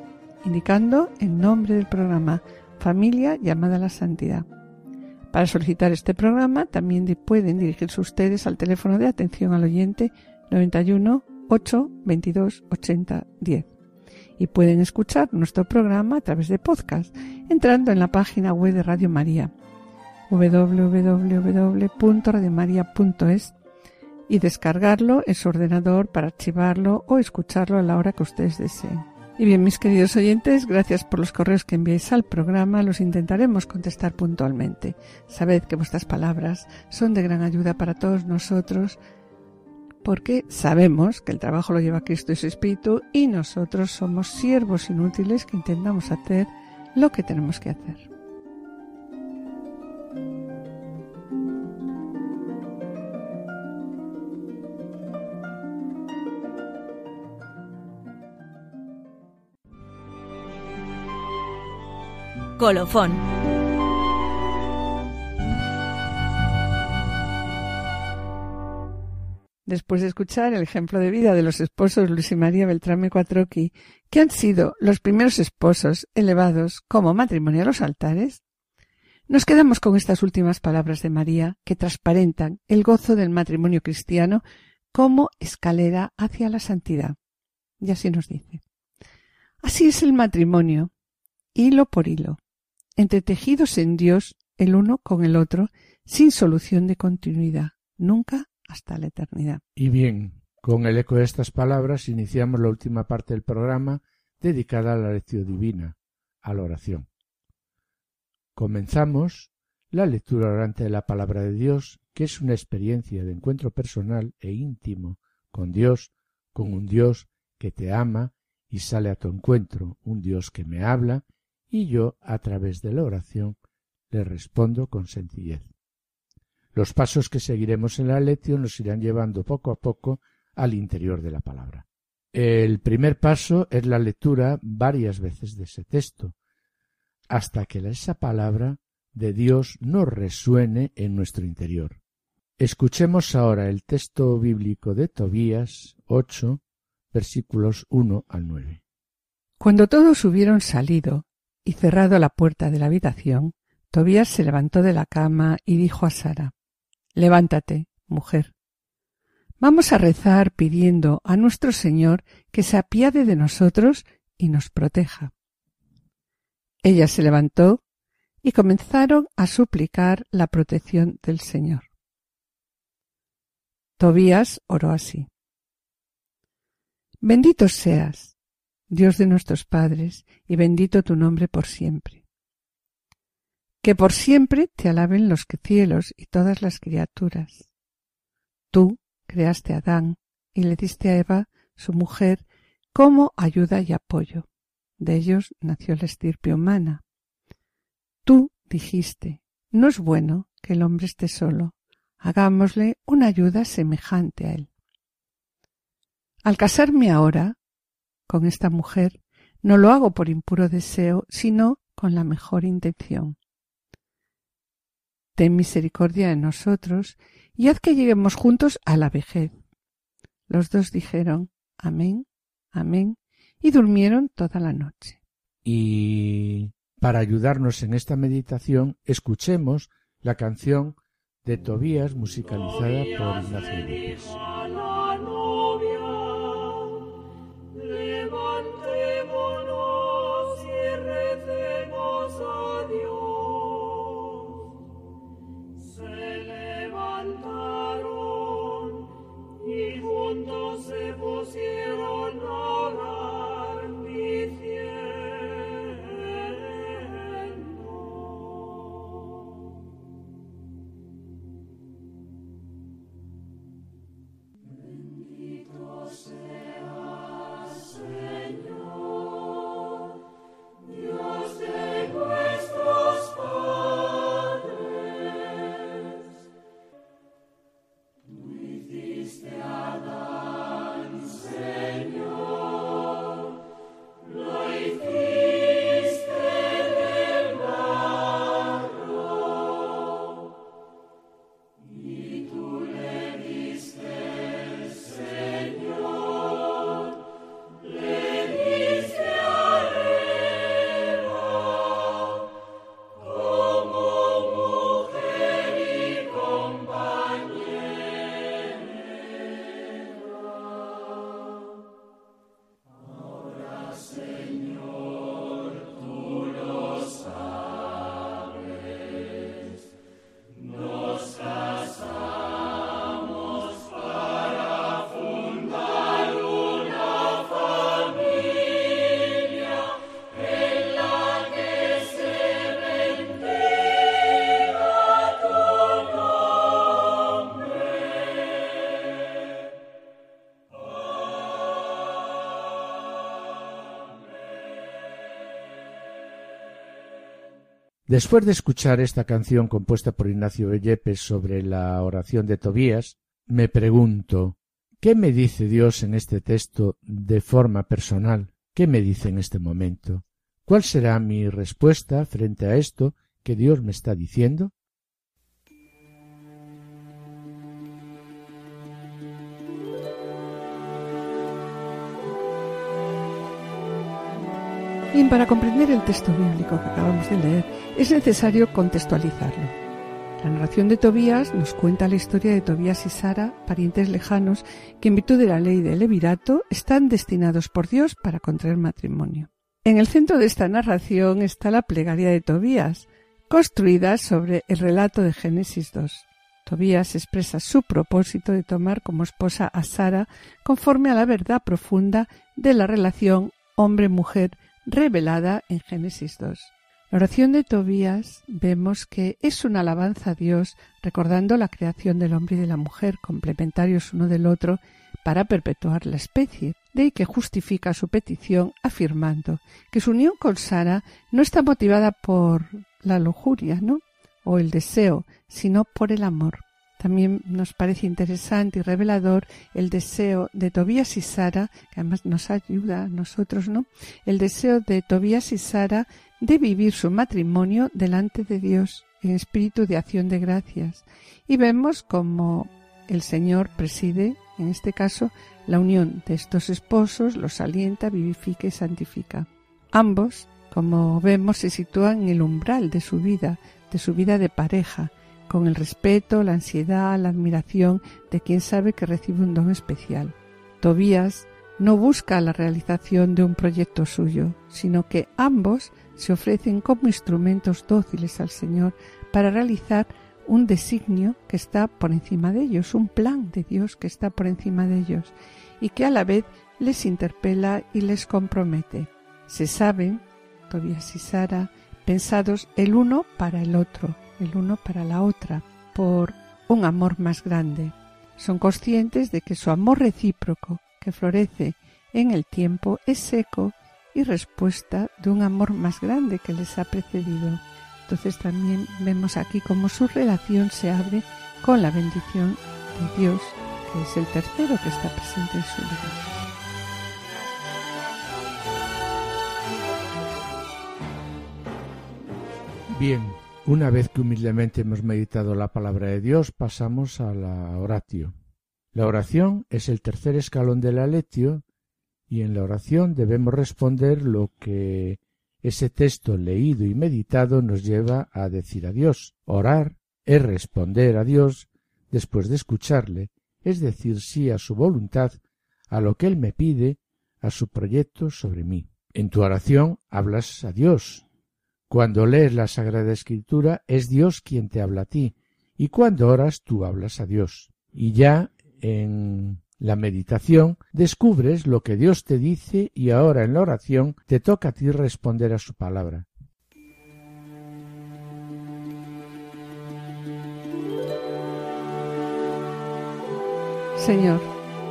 Speaker 1: indicando el nombre del programa Familia llamada la Santidad. Para solicitar este programa también pueden dirigirse ustedes al teléfono de atención al oyente 91 8 22 80 10 pueden escuchar nuestro programa a través de podcast entrando en la página web de Radio María www.radiomaria.es y descargarlo en su ordenador para archivarlo o escucharlo a la hora que ustedes deseen. Y bien, mis queridos oyentes, gracias por los correos que enviáis al programa. Los intentaremos contestar puntualmente. Sabed que vuestras palabras son de gran ayuda para todos nosotros porque sabemos que el trabajo lo lleva Cristo y su Espíritu y nosotros somos siervos inútiles que intentamos hacer lo que tenemos que hacer.
Speaker 6: Colofón.
Speaker 1: Después de escuchar el ejemplo de vida de los esposos Luis y María Beltrame Cuatroqui, que han sido los primeros esposos elevados como matrimonio a los altares, nos quedamos con estas últimas palabras de María que transparentan el gozo del matrimonio cristiano como escalera hacia la santidad. Y así nos dice. Así es el matrimonio, hilo por hilo, entretejidos en Dios el uno con el otro, sin solución de continuidad, nunca
Speaker 2: Y bien, con el eco de estas palabras iniciamos la última parte del programa dedicada a la lección divina, a la oración. Comenzamos la lectura orante de la palabra de Dios, que es una experiencia de encuentro personal e íntimo con Dios, con un Dios que te ama y sale a tu encuentro, un Dios que me habla y yo, a través de la oración, le respondo con sencillez. Los pasos que seguiremos en la lección nos irán llevando poco a poco al interior de la palabra. El primer paso es la lectura varias veces de ese texto, hasta que esa palabra de Dios nos resuene en nuestro interior. Escuchemos ahora el texto bíblico de Tobías 8, versículos 1 al 9.
Speaker 1: Cuando todos hubieron salido y cerrado la puerta de la habitación, Tobías se levantó de la cama y dijo a Sara Levántate, mujer. Vamos a rezar pidiendo a nuestro Señor que se apiade de nosotros y nos proteja. Ella se levantó y comenzaron a suplicar la protección del Señor. Tobías oró así. Bendito seas, Dios de nuestros padres, y bendito tu nombre por siempre. Que por siempre te alaben los cielos y todas las criaturas. Tú creaste a Adán y le diste a Eva, su mujer, como ayuda y apoyo. De ellos nació la estirpe humana. Tú dijiste, no es bueno que el hombre esté solo, hagámosle una ayuda semejante a él. Al casarme ahora con esta mujer, no lo hago por impuro deseo, sino con la mejor intención. Ten misericordia de nosotros y haz que lleguemos juntos a la vejez. Los dos dijeron Amén, Amén, y durmieron toda la noche.
Speaker 2: Y para ayudarnos en esta meditación, escuchemos la canción de Tobías musicalizada por Ignacio López. Después de escuchar esta canción compuesta por Ignacio Yepes sobre la oración de Tobías, me pregunto ¿qué me dice Dios en este texto de forma personal? ¿Qué me dice en este momento? ¿Cuál será mi respuesta frente a esto que Dios me está diciendo?
Speaker 1: Para comprender el texto bíblico que acabamos de leer, es necesario contextualizarlo. La narración de Tobías nos cuenta la historia de Tobías y Sara, parientes lejanos, que en virtud de la ley del levirato están destinados por Dios para contraer matrimonio. En el centro de esta narración está la plegaria de Tobías, construida sobre el relato de Génesis 2. Tobías expresa su propósito de tomar como esposa a Sara conforme a la verdad profunda de la relación hombre-mujer revelada en Génesis 2. La oración de Tobías vemos que es una alabanza a Dios recordando la creación del hombre y de la mujer complementarios uno del otro para perpetuar la especie, de ahí que justifica su petición afirmando que su unión con Sara no está motivada por la lujuria, ¿no? o el deseo, sino por el amor. También nos parece interesante y revelador el deseo de Tobías y Sara, que además nos ayuda a nosotros, ¿no? El deseo de Tobías y Sara de vivir su matrimonio delante de Dios en espíritu de acción de gracias. Y vemos como el Señor preside, en este caso, la unión de estos esposos, los alienta, vivifica y santifica. Ambos, como vemos, se sitúan en el umbral de su vida, de su vida de pareja, con el respeto, la ansiedad, la admiración de quien sabe que recibe un don especial. Tobías no busca la realización de un proyecto suyo, sino que ambos se ofrecen como instrumentos dóciles al Señor para realizar un designio que está por encima de ellos, un plan de Dios que está por encima de ellos y que a la vez les interpela y les compromete. Se saben, Tobías y Sara, pensados el uno para el otro, el uno para la otra, por un amor más grande. Son conscientes de que su amor recíproco, que florece en el tiempo, es seco y respuesta de un amor más grande que les ha precedido. Entonces también vemos aquí cómo su relación se abre con la bendición de Dios, que es el tercero que está presente en su vida.
Speaker 2: Bien, una vez que humildemente hemos meditado la palabra de Dios, pasamos a la oratio. La oración es el tercer escalón de la lectio y en la oración debemos responder lo que ese texto leído y meditado nos lleva a decir a Dios. Orar es responder a Dios después de escucharle, es decir sí a su voluntad, a lo que Él me pide, a su proyecto sobre mí. En tu oración hablas a Dios, cuando lees la Sagrada Escritura es Dios quien te habla a ti, y cuando oras tú hablas a Dios. Y ya en la meditación descubres lo que Dios te dice y ahora en la oración te toca a ti responder a su palabra.
Speaker 1: Señor,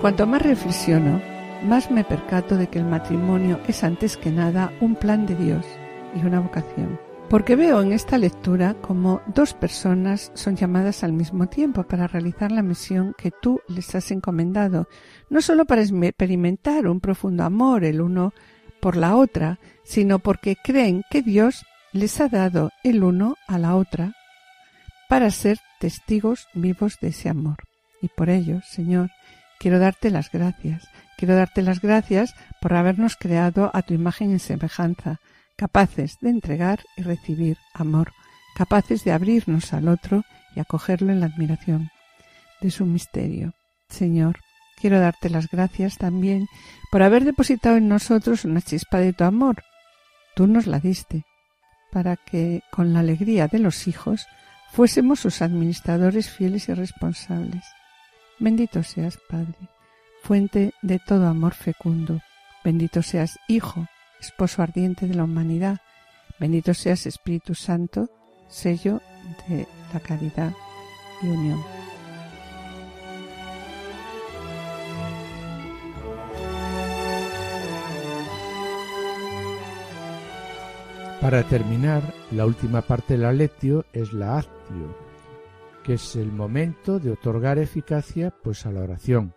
Speaker 1: cuanto más reflexiono, más me percato de que el matrimonio es antes que nada un plan de Dios y una vocación. Porque veo en esta lectura como dos personas son llamadas al mismo tiempo para realizar la misión que tú les has encomendado, no solo para experimentar un profundo amor el uno por la otra, sino porque creen que Dios les ha dado el uno a la otra para ser testigos vivos de ese amor. Y por ello, Señor, quiero darte las gracias. Quiero darte las gracias por habernos creado a tu imagen y semejanza, capaces de entregar y recibir amor, capaces de abrirnos al otro y acogerlo en la admiración de su misterio. Señor, quiero darte las gracias también por haber depositado en nosotros una chispa de tu amor. Tú nos la diste, para que, con la alegría de los hijos, fuésemos sus administradores fieles y responsables. Bendito seas, Padre, fuente de todo amor fecundo. Bendito seas, Hijo, esposo ardiente de la humanidad. Bendito seas Espíritu Santo, sello de la caridad y unión.
Speaker 2: Para terminar, la última parte de la lectio es la actio, que es el momento de otorgar eficacia pues a la oración,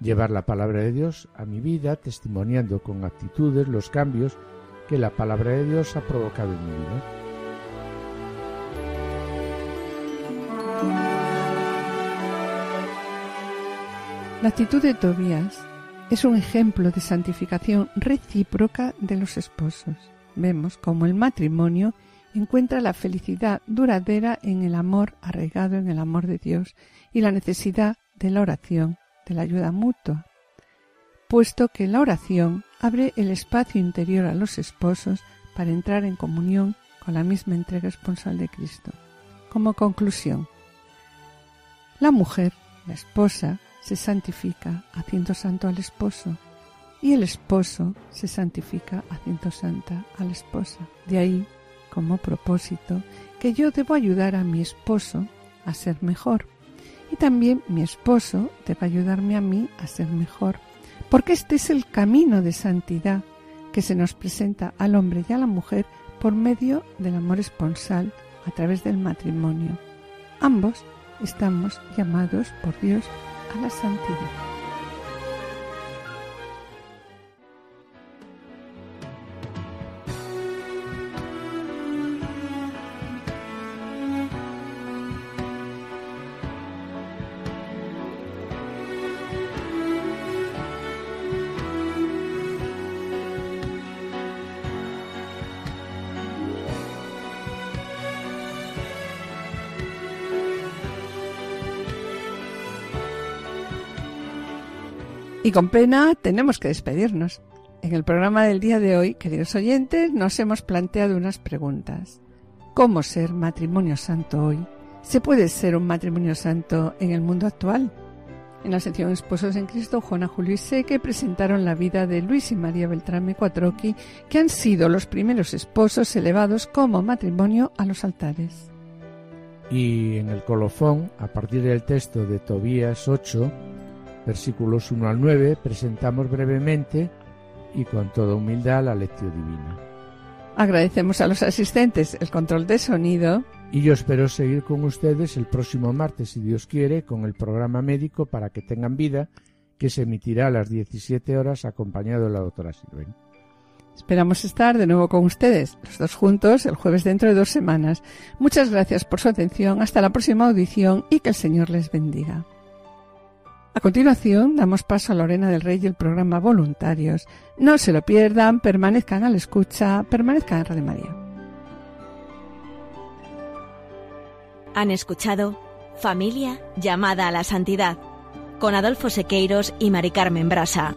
Speaker 2: llevar la palabra de Dios a mi vida, testimoniando con actitudes los cambios que la palabra de Dios ha provocado en mi vida.
Speaker 1: La actitud de Tobías es un ejemplo de santificación recíproca de los esposos. Vemos cómo el matrimonio encuentra la felicidad duradera en el amor arraigado en el amor de Dios y la necesidad de la oración, de la ayuda mutua, puesto que la oración abre el espacio interior a los esposos para entrar en comunión con la misma entrega esponsal de Cristo. Como conclusión, la mujer, la esposa, se santifica haciendo santo al esposo y el esposo se santifica haciendo santa a la esposa. De ahí, como propósito, que yo debo ayudar a mi esposo a ser mejor y también mi esposo debe ayudarme a mí a ser mejor, porque este es el camino de santidad que se nos presenta al hombre y a la mujer por medio del amor esponsal a través del matrimonio. Ambos estamos llamados por Dios a la santidad. Y con pena tenemos que despedirnos. En el programa del día de hoy, queridos oyentes, nos hemos planteado unas preguntas. ¿Cómo ser matrimonio santo hoy? ¿Se puede ser un matrimonio santo en el mundo actual? En la sección Esposos en Cristo, Juana, Julio y Seque presentaron la vida de Luis y María Beltrame Cuatroqui, que han sido los primeros esposos elevados como matrimonio a los altares.
Speaker 2: Y en el colofón, a partir del texto de Tobías 8, versículos 1 al 9, presentamos brevemente y con toda humildad la lección divina.
Speaker 1: Agradecemos a los asistentes el control de sonido.
Speaker 2: Y yo espero seguir con ustedes el próximo martes, si Dios quiere, con el programa médico para que tengan vida, que se emitirá a las 17 horas acompañado de la doctora Silven.
Speaker 1: Esperamos estar de nuevo con ustedes, los dos juntos, el jueves dentro de dos semanas. Muchas gracias por su atención, hasta la próxima audición y que el Señor les bendiga. A continuación, damos paso a Lorena del Rey y el programa Voluntarios. No se lo pierdan, permanezcan a la escucha, permanezcan en Radio María.
Speaker 6: Han escuchado Familia llamada a la santidad con Adolfo Sequeiros y Mari Carmen Brasa.